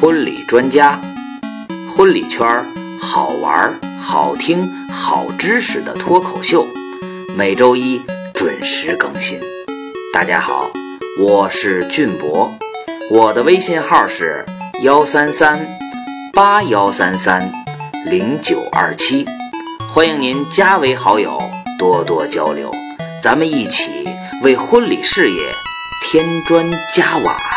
婚礼专家，婚礼圈儿好玩、好听、好知识的脱口秀，每周一准时更新。大家好，我是俊博，我的微信号是幺三三八幺三三零九二七，欢迎您加为好友，多多交流，咱们一起为婚礼事业添砖加瓦。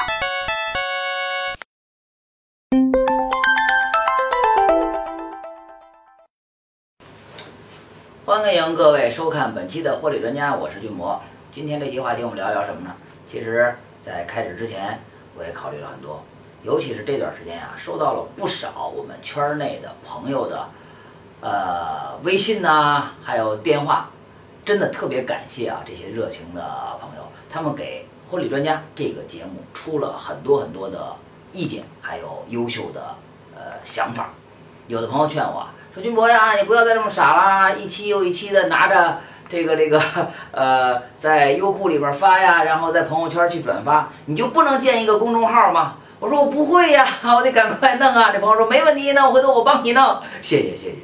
欢迎各位收看本期的婚礼专家，我是俊博。今天这期话题我们聊一聊什么呢？其实，在开始之前，我也考虑了很多，尤其是这段时间啊，收到了不少我们圈内的朋友的，呃，微信呐，还有电话，真的特别感谢啊，这些热情的朋友，他们给婚礼专家这个节目出了很多很多的意见，还有优秀的呃想法。有的朋友劝我。说军博呀，你不要再这么傻啦！一期又一期的拿着这个这个 呃，在优酷里边发呀，然后在朋友圈去转发，你就不能建一个公众号吗？我说我不会呀，我得赶快弄啊！这朋友说没问题，那我回头我帮你弄，谢谢谢谢。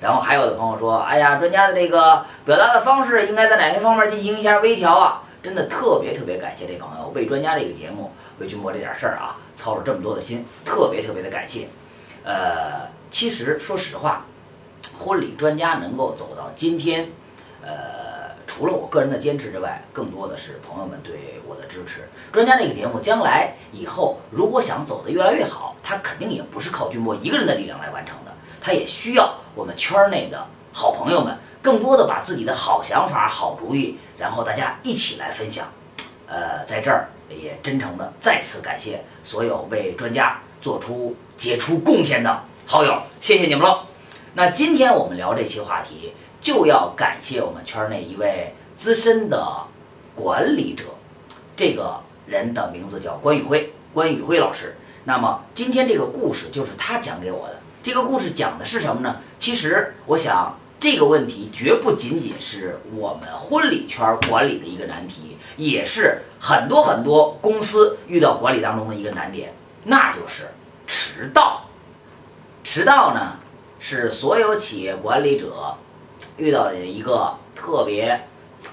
然后还有的朋友说，哎呀，专家的这个表达的方式应该在哪些方面进行一下微调啊？真的特别特别感谢这朋友为专家这个节目为军博这点事儿啊操了这么多的心，特别特别的感谢。呃，其实说实话。婚礼专家能够走到今天，呃，除了我个人的坚持之外，更多的是朋友们对我的支持。专家这个节目将来以后如果想走得越来越好，它肯定也不是靠君波一个人的力量来完成的，它也需要我们圈内的好朋友们更多的把自己的好想法、好主意，然后大家一起来分享。呃，在这儿也真诚的再次感谢所有为专家做出杰出贡献的好友，谢谢你们喽！那今天我们聊这期话题，就要感谢我们圈内一位资深的管理者，这个人的名字叫关宇辉，关宇辉老师。那么今天这个故事就是他讲给我的。这个故事讲的是什么呢？其实我想这个问题绝不仅仅是我们婚礼圈管理的一个难题，也是很多很多公司遇到管理当中的一个难点，那就是迟到。迟到呢？是所有企业管理者遇到的一个特别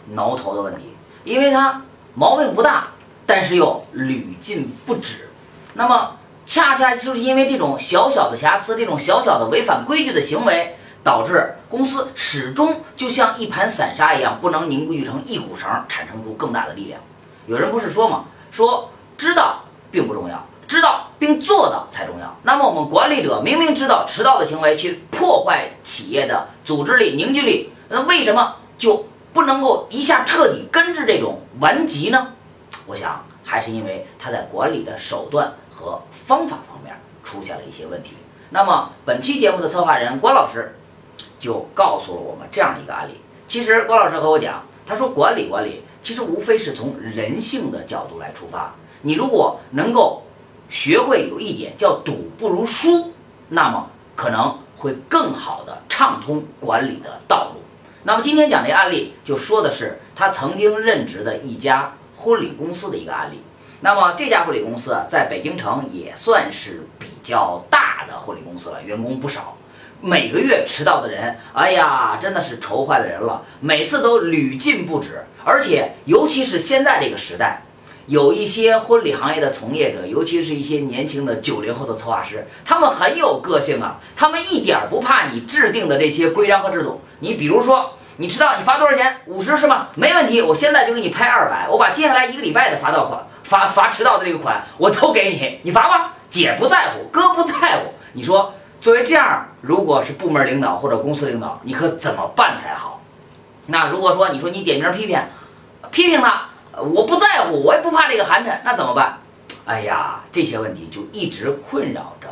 挠头的问题，因为它毛病不大，但是又屡禁不止。那么，恰恰就是因为这种小小的瑕疵，这种小小的违反规矩的行为，导致公司始终就像一盘散沙一样，不能凝聚成一股绳，产生出更大的力量。有人不是说吗？说知道并不重要。知道并做到才重要。那么我们管理者明明知道迟到的行为去破坏企业的组织力、凝聚力，那为什么就不能够一下彻底根治这种顽疾呢？我想还是因为他在管理的手段和方法方面出现了一些问题。那么本期节目的策划人关老师就告诉了我们这样一个案例。其实关老师和我讲，他说管理管理其实无非是从人性的角度来出发。你如果能够学会有一点叫赌不如输，那么可能会更好的畅通管理的道路。那么今天讲这个案例，就说的是他曾经任职的一家婚礼公司的一个案例。那么这家婚礼公司啊，在北京城也算是比较大的婚礼公司了，员工不少。每个月迟到的人，哎呀，真的是愁坏了人了，每次都屡禁不止。而且尤其是现在这个时代。有一些婚礼行业的从业者，尤其是一些年轻的九零后的策划师，他们很有个性啊，他们一点不怕你制定的这些规章和制度。你比如说，你迟到，你罚多少钱？五十是吗？没问题，我现在就给你拍二百，我把接下来一个礼拜的罚到款、罚罚迟到的这个款我都给你，你罚吧。姐不在乎，哥不在乎。你说，作为这样，如果是部门领导或者公司领导，你可怎么办才好？那如果说你说你点名批评，批评他。我不在乎，我也不怕这个寒碜，那怎么办？哎呀，这些问题就一直困扰着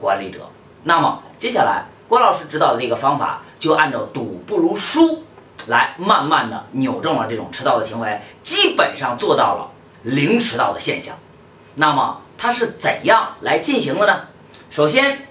管理者。那么接下来，郭老师指导的这个方法，就按照赌不如输，来慢慢的扭正了这种迟到的行为，基本上做到了零迟到的现象。那么他是怎样来进行的呢？首先，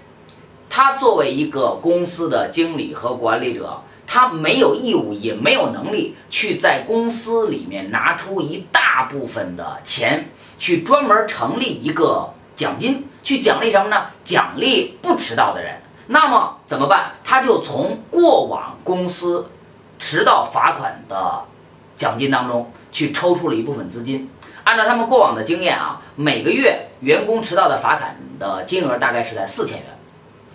他作为一个公司的经理和管理者。他没有义务，也没有能力去在公司里面拿出一大部分的钱，去专门成立一个奖金，去奖励什么呢？奖励不迟到的人。那么怎么办？他就从过往公司迟到罚款的奖金当中去抽出了一部分资金。按照他们过往的经验啊，每个月员工迟到的罚款的金额大概是在四千元，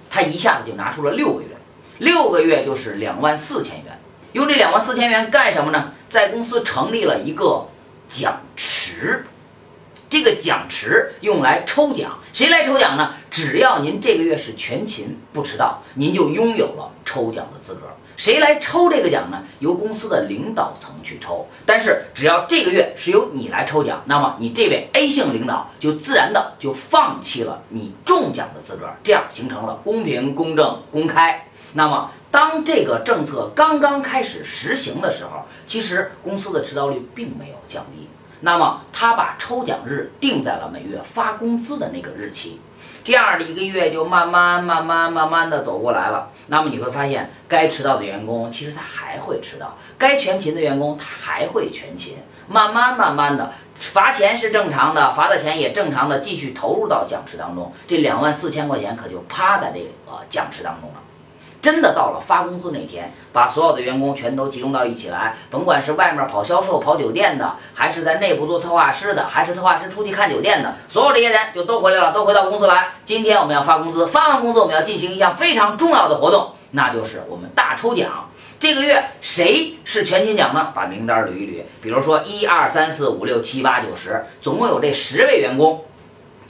他一下子就拿出了六个月，六个月就是两万四千元。用这两万四千元干什么呢？在公司成立了一个奖池。这个奖池用来抽奖，谁来抽奖呢？只要您这个月是全勤不迟到，您就拥有了抽奖的资格。谁来抽这个奖呢？由公司的领导层去抽。但是只要这个月是由你来抽奖，那么你这位 A 姓领导就自然的就放弃了你中奖的资格，这样形成了公平、公正、公开。那么当这个政策刚刚开始实行的时候，其实公司的迟到率并没有降低。那么他把抽奖日定在了每月发工资的那个日期，这样的一个月就慢慢慢慢慢慢的走过来了。那么你会发现，该迟到的员工其实他还会迟到，该全勤的员工他还会全勤。慢慢慢慢的，罚钱是正常的，罚的钱也正常的继续投入到奖池当中，这两万四千块钱可就趴在这个奖池当中了。真的到了发工资那天，把所有的员工全都集中到一起来，甭管是外面跑销售、跑酒店的，还是在内部做策划师的，还是策划师出去看酒店的，所有这些人就都回来了，都回到公司来。今天我们要发工资，发完工资我们要进行一项非常重要的活动，那就是我们大抽奖。这个月谁是全勤奖呢？把名单捋一捋，比如说一二三四五六七八九十，总共有这十位员工。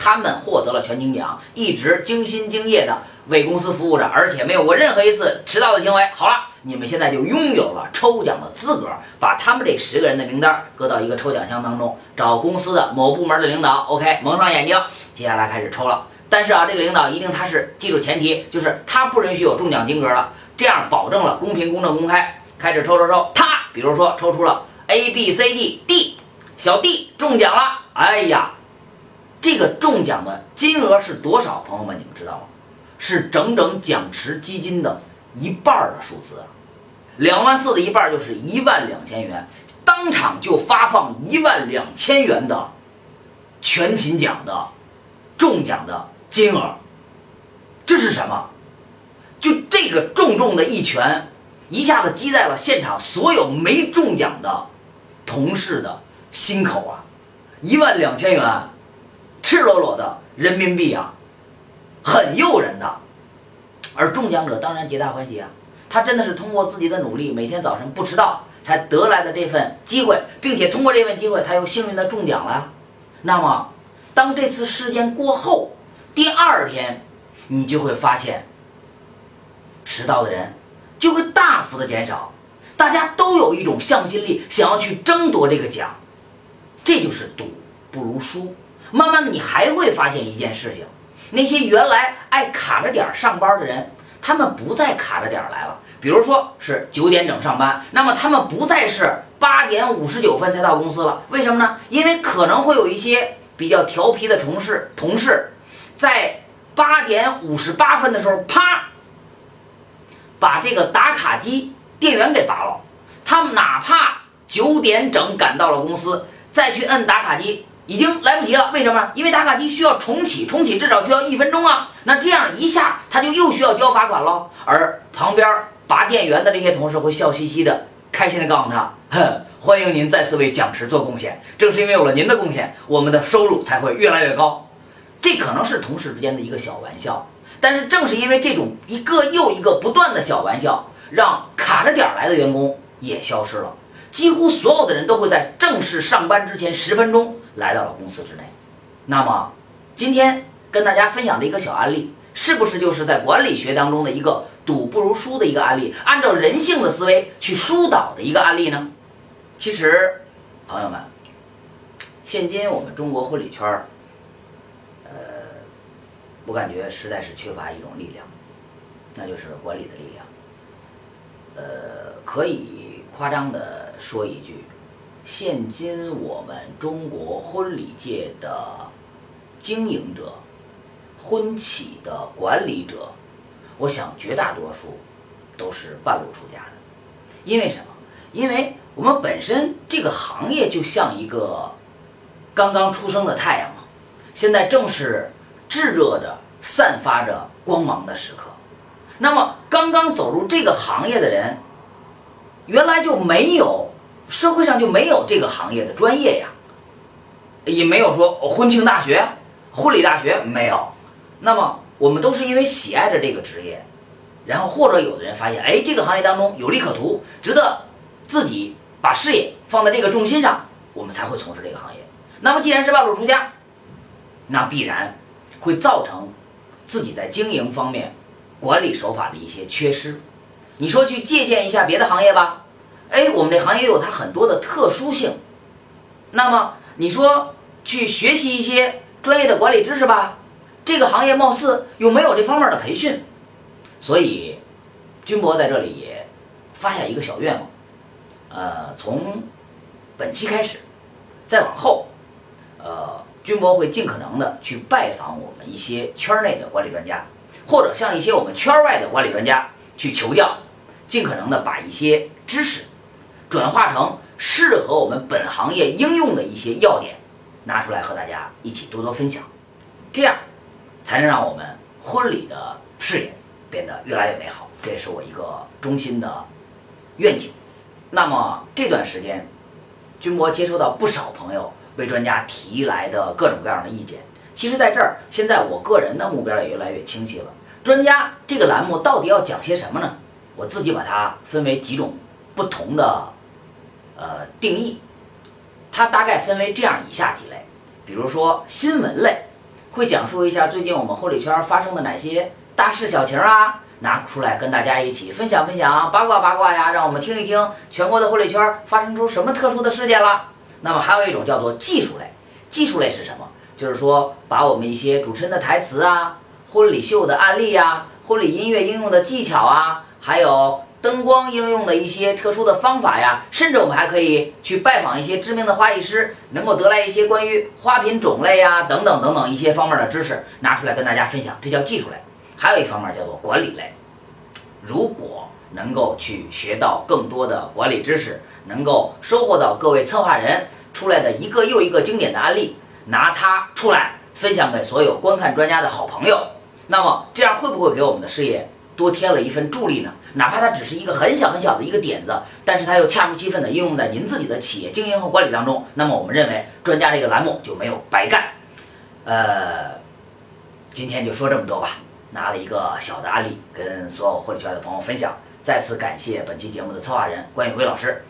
他们获得了全勤奖，一直精心敬业的为公司服务着，而且没有过任何一次迟到的行为。好了，你们现在就拥有了抽奖的资格，把他们这十个人的名单搁到一个抽奖箱当中，找公司的某部门的领导，OK，蒙上眼睛，接下来开始抽了。但是啊，这个领导一定他是记住前提，就是他不允许有中奖金额了，这样保证了公平、公正、公开。开始抽抽抽，他比如说抽出了 A B C D D，小 D 中奖了，哎呀！这个中奖的金额是多少？朋友们，你们知道吗？是整整奖池基金的一半的数字，啊，两万四的一半就是一万两千元，当场就发放一万两千元的全勤奖的中奖的金额，这是什么？就这个重重的一拳，一下子击在了现场所有没中奖的同事的心口啊！一万两千元。赤裸裸的人民币啊，很诱人的，而中奖者当然皆大欢喜啊。他真的是通过自己的努力，每天早晨不迟到，才得来的这份机会，并且通过这份机会，他又幸运的中奖了。那么，当这次事件过后，第二天，你就会发现，迟到的人就会大幅的减少，大家都有一种向心力，想要去争夺这个奖。这就是赌不如输。慢慢的，你还会发现一件事情：那些原来爱卡着点儿上班的人，他们不再卡着点儿来了。比如说是九点整上班，那么他们不再是八点五十九分才到公司了。为什么呢？因为可能会有一些比较调皮的同事，同事在八点五十八分的时候，啪，把这个打卡机电源给拔了。他们哪怕九点整赶到了公司，再去摁打卡机。已经来不及了，为什么？因为打卡机需要重启，重启至少需要一分钟啊。那这样一下，他就又需要交罚款了。而旁边拔电源的这些同事会笑嘻嘻的，开心的告诉他：“哼，欢迎您再次为奖池做贡献。正是因为有了您的贡献，我们的收入才会越来越高。”这可能是同事之间的一个小玩笑，但是正是因为这种一个又一个不断的小玩笑，让卡着点来的员工也消失了。几乎所有的人都会在正式上班之前十分钟来到了公司之内。那么，今天跟大家分享的一个小案例，是不是就是在管理学当中的一个赌不如输的一个案例？按照人性的思维去疏导的一个案例呢？其实，朋友们，现今我们中国婚礼圈儿，呃，我感觉实在是缺乏一种力量，那就是管理的力量。呃，可以。夸张的说一句，现今我们中国婚礼界的经营者、婚企的管理者，我想绝大多数都是半路出家的。因为什么？因为我们本身这个行业就像一个刚刚出生的太阳嘛，现在正是炙热的、散发着光芒的时刻。那么，刚刚走入这个行业的人，原来就没有社会上就没有这个行业的专业呀，也没有说婚庆大学、婚礼大学没有。那么，我们都是因为喜爱着这个职业，然后或者有的人发现，哎，这个行业当中有利可图，值得自己把事业放在这个重心上，我们才会从事这个行业。那么，既然是半路出家，那必然会造成自己在经营方面、管理手法的一些缺失。你说去借鉴一下别的行业吧，哎，我们这行业有它很多的特殊性。那么你说去学习一些专业的管理知识吧，这个行业貌似又没有这方面的培训。所以，军博在这里也发下一个小愿望，呃，从本期开始，再往后，呃。军博会尽可能的去拜访我们一些圈内的管理专家，或者向一些我们圈外的管理专家去求教，尽可能的把一些知识转化成适合我们本行业应用的一些要点，拿出来和大家一起多多分享，这样才能让我们婚礼的事业变得越来越美好。这也是我一个衷心的愿景。那么这段时间，军博接收到不少朋友。为专家提来的各种各样的意见，其实在这儿，现在我个人的目标也越来越清晰了。专家这个栏目到底要讲些什么呢？我自己把它分为几种不同的呃定义，它大概分为这样以下几类。比如说新闻类，会讲述一下最近我们婚礼圈发生的哪些大事小情啊，拿出来跟大家一起分享分享，八卦八卦呀，让我们听一听全国的婚礼圈发生出什么特殊的事件了。那么还有一种叫做技术类，技术类是什么？就是说把我们一些主持人的台词啊、婚礼秀的案例呀、婚礼音乐应用的技巧啊，还有灯光应用的一些特殊的方法呀，甚至我们还可以去拜访一些知名的花艺师，能够得来一些关于花品种类呀等等等等一些方面的知识，拿出来跟大家分享，这叫技术类。还有一方面叫做管理类，如果能够去学到更多的管理知识。能够收获到各位策划人出来的一个又一个经典的案例，拿它出来分享给所有观看专家的好朋友，那么这样会不会给我们的事业多添了一份助力呢？哪怕它只是一个很小很小的一个点子，但是它又恰如其分的应用在您自己的企业经营和管理当中，那么我们认为专家这个栏目就没有白干。呃，今天就说这么多吧，拿了一个小的案例跟所有婚礼圈的朋友分享，再次感谢本期节目的策划人关宇辉老师。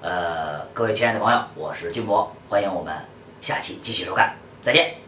呃，各位亲爱的朋友，我是金博，欢迎我们下期继续收看，再见。